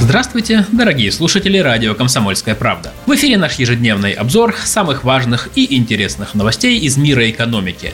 Здравствуйте, дорогие слушатели радио «Комсомольская правда». В эфире наш ежедневный обзор самых важных и интересных новостей из мира экономики.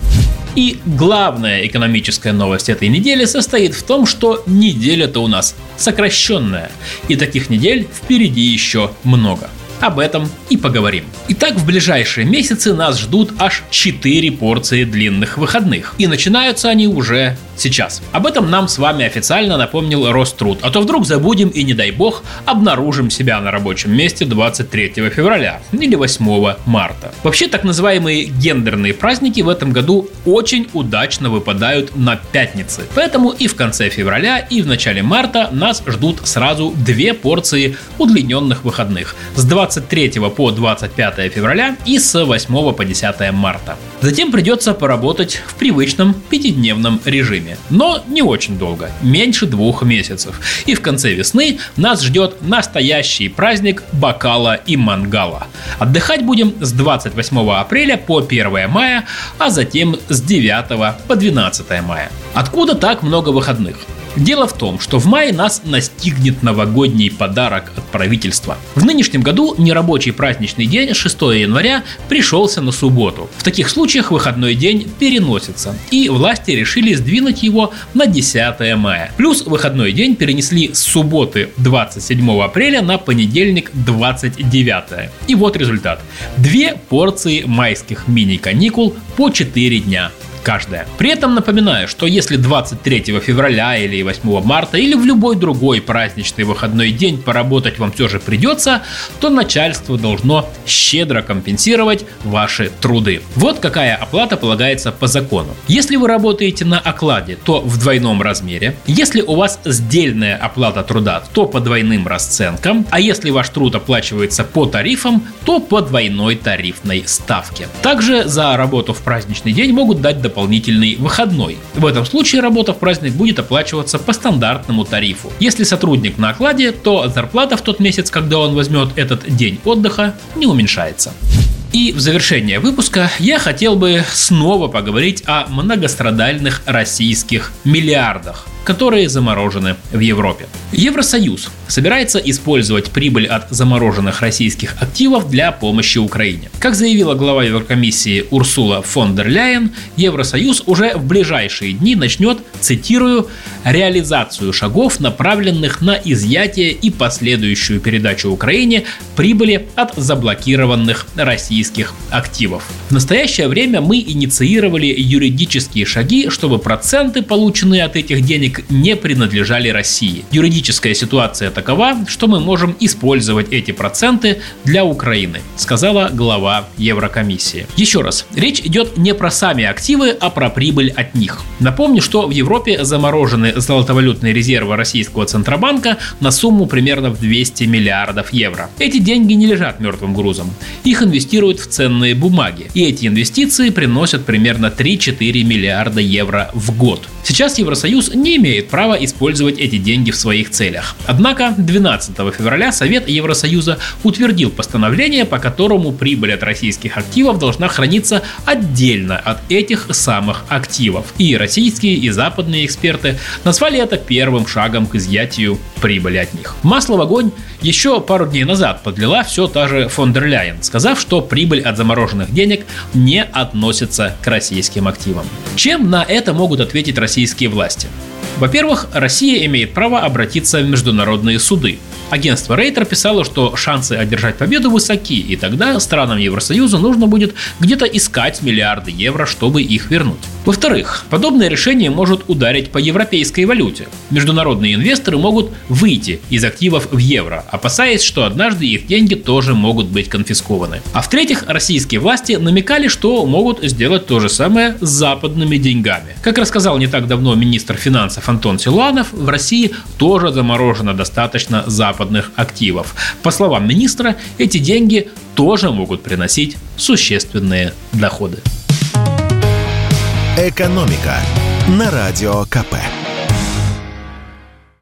И главная экономическая новость этой недели состоит в том, что неделя-то у нас сокращенная. И таких недель впереди еще много. Об этом и поговорим. Итак, в ближайшие месяцы нас ждут аж 4 порции длинных выходных. И начинаются они уже сейчас. Об этом нам с вами официально напомнил Роструд. А то вдруг забудем и, не дай бог, обнаружим себя на рабочем месте 23 февраля или 8 марта. Вообще, так называемые гендерные праздники в этом году очень удачно выпадают на пятницы. Поэтому и в конце февраля, и в начале марта нас ждут сразу две порции удлиненных выходных. С 23 по 25 февраля и с 8 по 10 марта. Затем придется поработать в привычном пятидневном режиме. Но не очень долго, меньше двух месяцев. И в конце весны нас ждет настоящий праздник бокала и мангала. Отдыхать будем с 28 апреля по 1 мая, а затем с 9 по 12 мая. Откуда так много выходных? Дело в том, что в мае нас настигнет новогодний подарок от правительства. В нынешнем году нерабочий праздничный день 6 января пришелся на субботу. В таких случаях выходной день переносится, и власти решили сдвинуть его на 10 мая. Плюс выходной день перенесли с субботы 27 апреля на понедельник 29. И вот результат. Две порции майских мини-каникул по 4 дня каждая. При этом напоминаю, что если 23 февраля или 8 марта или в любой другой праздничный выходной день поработать вам все же придется, то начальство должно щедро компенсировать ваши труды. Вот какая оплата полагается по закону. Если вы работаете на окладе, то в двойном размере. Если у вас сдельная оплата труда, то по двойным расценкам. А если ваш труд оплачивается по тарифам, то по двойной тарифной ставке. Также за работу в праздничный день могут дать дополнительный выходной. В этом случае работа в праздник будет оплачиваться по стандартному тарифу. Если сотрудник на окладе, то зарплата в тот месяц, когда он возьмет этот день отдыха, не уменьшается. И в завершение выпуска я хотел бы снова поговорить о многострадальных российских миллиардах которые заморожены в Европе. Евросоюз собирается использовать прибыль от замороженных российских активов для помощи Украине. Как заявила глава Еврокомиссии Урсула фон дер Ляйен, Евросоюз уже в ближайшие дни начнет, цитирую, реализацию шагов, направленных на изъятие и последующую передачу Украине прибыли от заблокированных российских активов. В настоящее время мы инициировали юридические шаги, чтобы проценты, полученные от этих денег, не принадлежали России. Юридическая ситуация такова, что мы можем использовать эти проценты для Украины, сказала глава Еврокомиссии. Еще раз, речь идет не про сами активы, а про прибыль от них. Напомню, что в Европе заморожены золотовалютные резервы российского Центробанка на сумму примерно в 200 миллиардов евро. Эти деньги не лежат мертвым грузом. Их инвестируют в ценные бумаги. И эти инвестиции приносят примерно 3-4 миллиарда евро в год. Сейчас Евросоюз не имеет права использовать эти деньги в своих целях. Однако 12 февраля Совет Евросоюза утвердил постановление, по которому прибыль от российских активов должна храниться отдельно от этих самых активов. И российские, и западные эксперты назвали это первым шагом к изъятию прибыли от них. Масло в огонь еще пару дней назад подлила все та же фон дер Ляйен, сказав, что прибыль от замороженных денег не относится к российским активам. Чем на это могут ответить российские власти? Во-первых, Россия имеет право обратиться в международные суды. Агентство Рейтер писало, что шансы одержать победу высоки, и тогда странам Евросоюза нужно будет где-то искать миллиарды евро, чтобы их вернуть. Во-вторых, подобное решение может ударить по европейской валюте. Международные инвесторы могут выйти из активов в евро, опасаясь, что однажды их деньги тоже могут быть конфискованы. А в-третьих, российские власти намекали, что могут сделать то же самое с западными деньгами. Как рассказал не так давно министр финансов Антон Силуанов, в России тоже заморожено достаточно западных активов. По словам министра, эти деньги тоже могут приносить существенные доходы. «Экономика» на Радио КП.